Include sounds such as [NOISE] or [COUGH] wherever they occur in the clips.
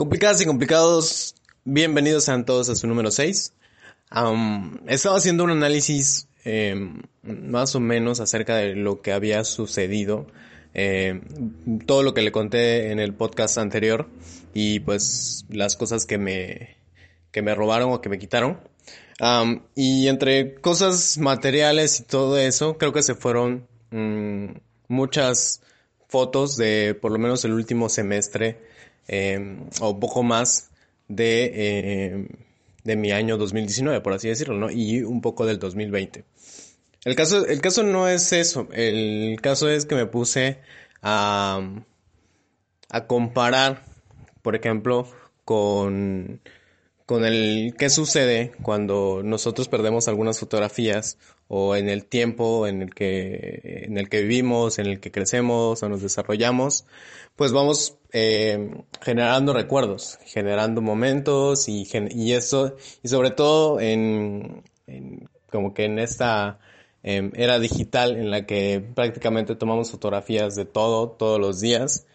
Complicadas y complicados, bienvenidos a todos a su número 6. Um, estaba haciendo un análisis eh, más o menos acerca de lo que había sucedido, eh, todo lo que le conté en el podcast anterior y pues las cosas que me, que me robaron o que me quitaron. Y entre cosas materiales y todo eso, creo que se fueron mm, muchas fotos de por lo menos el último semestre Em, o poco más de, em, de mi año 2019, por así decirlo, ¿no? Y un poco del 2020. El caso, el caso no es eso, el caso es que me puse a, a comparar, por ejemplo, con, con el qué sucede cuando nosotros perdemos algunas fotografías o en el tiempo en el que en el que vivimos, en el que crecemos o nos desarrollamos, pues vamos eh, generando recuerdos, generando momentos y, y eso, y sobre todo en, como que en esta em, era digital en la que prácticamente tomamos fotografías de todo, todos los días.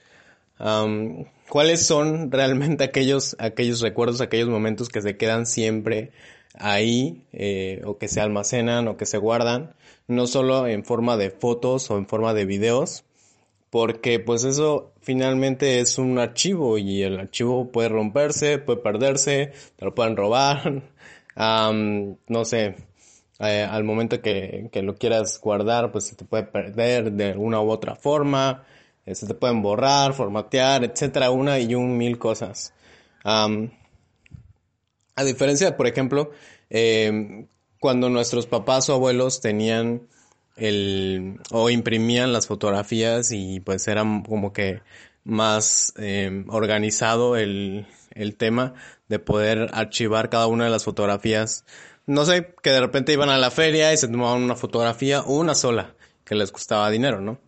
¿Cuáles son realmente aquellos, aquellos recuerdos, aquellos momentos que se quedan siempre ahí eh, o que se almacenan o que se guardan, no solo en forma de fotos o en forma de videos, porque pues eso finalmente es un archivo y el archivo puede romperse, puede perderse, te lo pueden robar, [LAUGHS] no sé, eh, al momento que, que, lo quieras guardar pues se te puede perder de alguna u otra forma, eh, se te pueden borrar, formatear, etcétera, una y un mil cosas. A diferencia, por ejemplo, eh, cuando nuestros papás o abuelos tenían el o imprimían las fotografías y pues era como que más eh, organizado el, el tema de poder archivar cada una de las fotografías. No sé, que de repente iban a la feria y se tomaban una fotografía, una sola, que les costaba dinero, ¿no?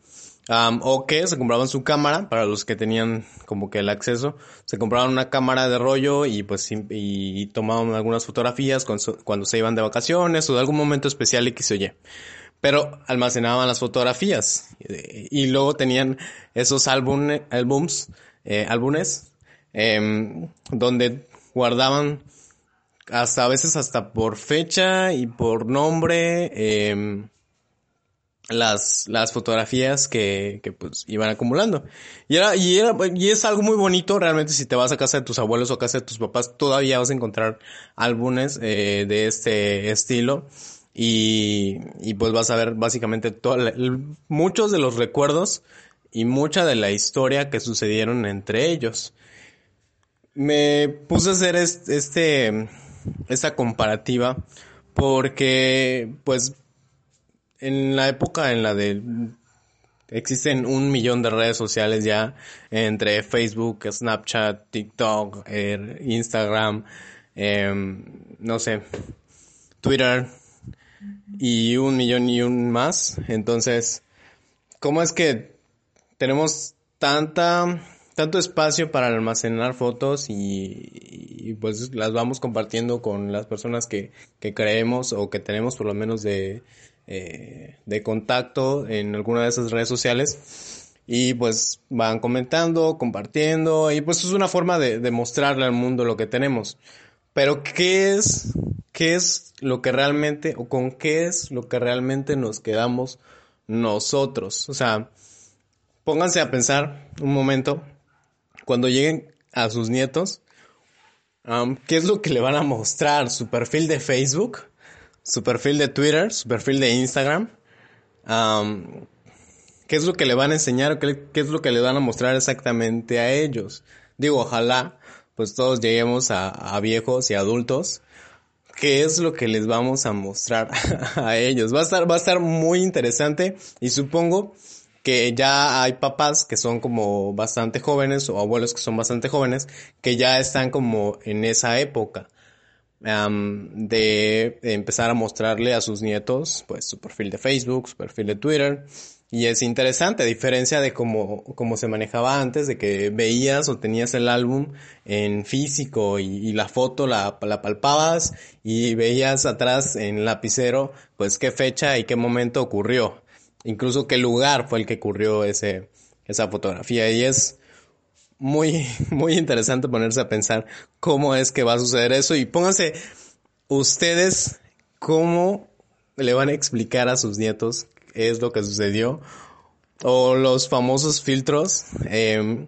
O que se compraban su cámara, para los que tenían como que el acceso, se compraban una cámara de rollo y pues y, tomaban algunas fotografías cuando, se iban de vacaciones o de algún momento especial y que se oye pero almacenaban las fotografías y luego tenían esos álbumes, eh, álbumes, em, donde guardaban hasta a veces hasta por fecha y por nombre em, las, las fotografías que, que pues iban acumulando. Y era, y era, y es algo muy bonito, realmente si te vas a casa de tus abuelos o a casa de tus papás, todavía vas a encontrar álbumes eh, de este estilo y, y pues vas a ver básicamente todo, muchos de los recuerdos y mucha de la historia que sucedieron entre ellos. Me puse a hacer este, esta comparativa porque pues en la época en la de existen un millón de redes sociales ya entre Facebook, Snapchat, TikTok, er, Instagram, em, no sé, Twitter, y un millón y un más. Entonces, ¿cómo es que tenemos tanta, tanto espacio para almacenar fotos y, pues las vamos compartiendo con las personas que, que creemos o que tenemos por lo menos de, eh, de contacto en alguna de esas redes sociales? Y pues van comentando, compartiendo y pues es una forma de, mostrarle al mundo lo que tenemos. Pero ¿qué es qué es lo que realmente o con qué es lo que realmente nos quedamos nosotros. O sea, pónganse a pensar un momento cuando lleguen a sus nietos, ¿qué es lo que le van a mostrar? ¿Su perfil de Facebook? ¿Su perfil de Twitter? ¿Su perfil de Instagram? ¿Qué es lo que le van a enseñar? ¿Qué, ¿Qué es lo que le van a mostrar exactamente a ellos? Digo, ojalá pues todos lleguemos a, a viejos y adultos qué es lo que les vamos a mostrar [LAUGHS] a ellos. Va a estar, va a estar muy interesante y supongo que ya hay papás que son como bastante jóvenes o abuelos que son bastante jóvenes que ya están como en esa época de empezar a mostrarle a sus nietos pues su perfil de Facebook, su perfil de Twitter y es interesante, a diferencia de cómo, cómo se manejaba antes, de que veías o tenías el álbum en físico y, la foto la, la, palpabas y veías atrás en lapicero pues qué fecha y qué momento ocurrió incluso qué lugar fue el que ocurrió ese, esa fotografía. Y es muy, [LAUGHS] muy interesante ponerse a pensar cómo es que va a suceder eso. Y pónganse ustedes cómo le van a explicar a sus nietos qué es lo que sucedió. O los famosos filtros em,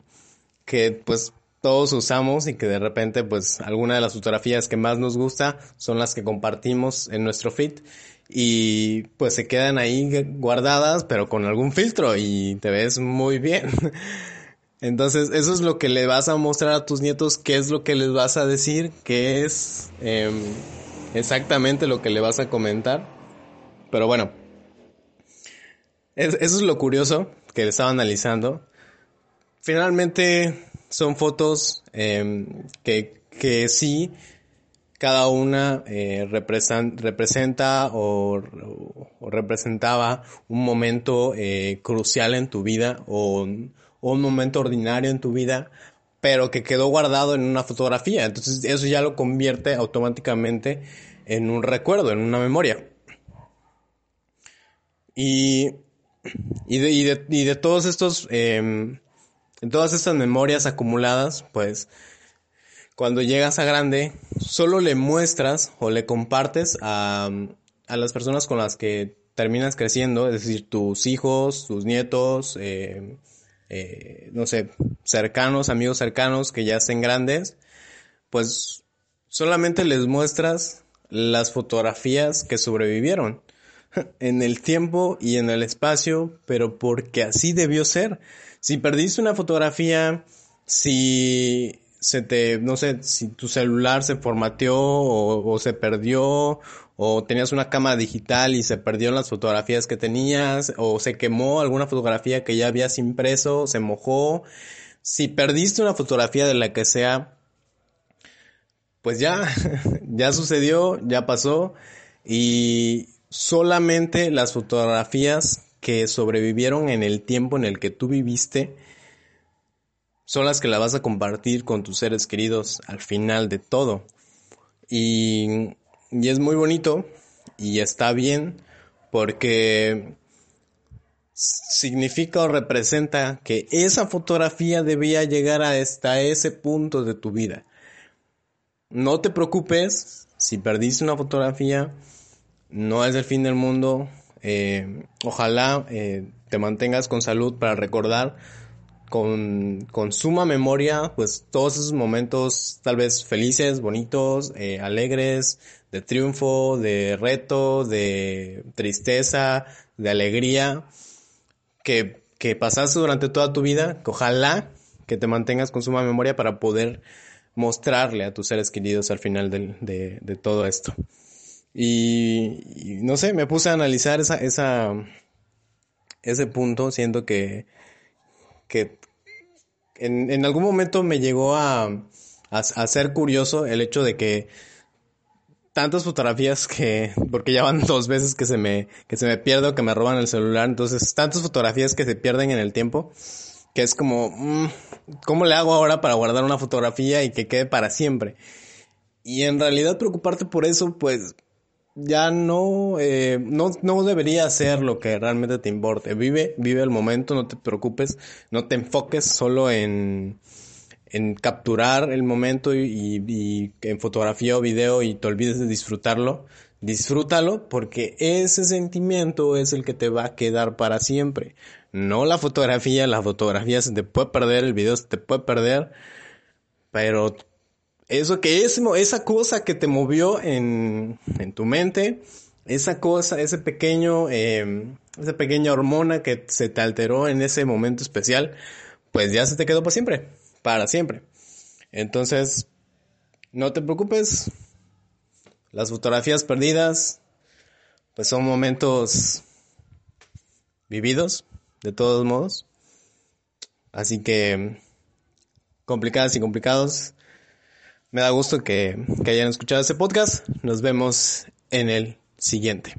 que pues todos usamos y que de repente pues alguna de las fotografías que más nos gusta son las que compartimos en nuestro feed y pues se quedan ahí guardadas pero con algún filtro y te ves muy bien. [LAUGHS] Entonces eso es lo que le vas a mostrar a tus nietos, qué es lo que les vas a decir, qué es em, exactamente lo que le vas a comentar. Pero bueno, eso es lo curioso que estaba analizando. Finalmente son fotos em, que, que sí cada una eh, representa o, representaba un momento eh, crucial en tu vida o, un momento ordinario en tu vida, pero que quedó guardado en una fotografía. Entonces eso ya lo convierte automáticamente en un recuerdo, en una memoria. Y, de, y, de, y de, todos estos, eh, todas estas memorias acumuladas, pues cuando llegas a grande, solo le muestras o le compartes a, a las personas con las que terminas creciendo, es decir, tus hijos, tus nietos, eh, eh, no sé, cercanos, amigos cercanos que ya estén grandes, pues solamente les muestras las fotografías que sobrevivieron [LAUGHS] en el tiempo y en el espacio, pero porque así debió ser. Si perdiste una fotografía, si se te, no sé, si tu celular se formateó o, se perdió o tenías una cámara digital y se perdieron las fotografías que tenías o se quemó alguna fotografía que ya habías impreso, se mojó. Si perdiste una fotografía de la que sea, pues ya, [LAUGHS] ya sucedió, ya pasó y solamente las fotografías que sobrevivieron en el tiempo en el que tú viviste son las que la vas a compartir con tus seres queridos al final de todo. Y, y es muy bonito y está bien porque significa o representa que esa fotografía debía llegar hasta ese punto de tu vida. No te preocupes si perdiste una fotografía, no es el fin del mundo. Eh, ojalá eh, te mantengas con salud para recordar con, con suma memoria, pues todos esos momentos tal vez felices, bonitos, eh, alegres, de triunfo, de reto, de tristeza, de alegría, que, que pasaste durante toda tu vida, que ojalá que te mantengas con suma memoria para poder mostrarle a tus seres queridos al final de, todo esto. Y, y, no sé, me puse a analizar esa, esa, ese punto, siento que, que en, en algún momento me llegó a, a, ser curioso el hecho de que tantas fotografías que, [LAUGHS] porque ya van [LAUGHS] dos veces que se me, que se me pierde o que me roban el celular, entonces tantas fotografías que se pierden en el tiempo, que es como, mm, ¿cómo le hago ahora para guardar una fotografía y que quede para siempre? Y en realidad preocuparte por eso, pues, ya no, eh, no, no debería ser lo que realmente te importe. Vive, vive el momento, no te preocupes, no te enfoques solo en, en capturar el momento y, y, en fotografía o video y te olvides de disfrutarlo. Disfrútalo porque ese sentimiento es el que te va a quedar para siempre. No la fotografía, la fotografía se te puede perder, el video se te puede perder, pero eso que es, esa cosa que te movió en, en tu mente, esa cosa, ese pequeño, eh, esa pequeña hormona que se te alteró en ese momento especial, pues ya se te quedó para siempre, para siempre. Entonces, no te preocupes, las fotografías perdidas, pues son momentos vividos, de todos modos. Así que, complicadas y complicados, me da gusto que, que hayan escuchado este podcast. Nos vemos en el siguiente.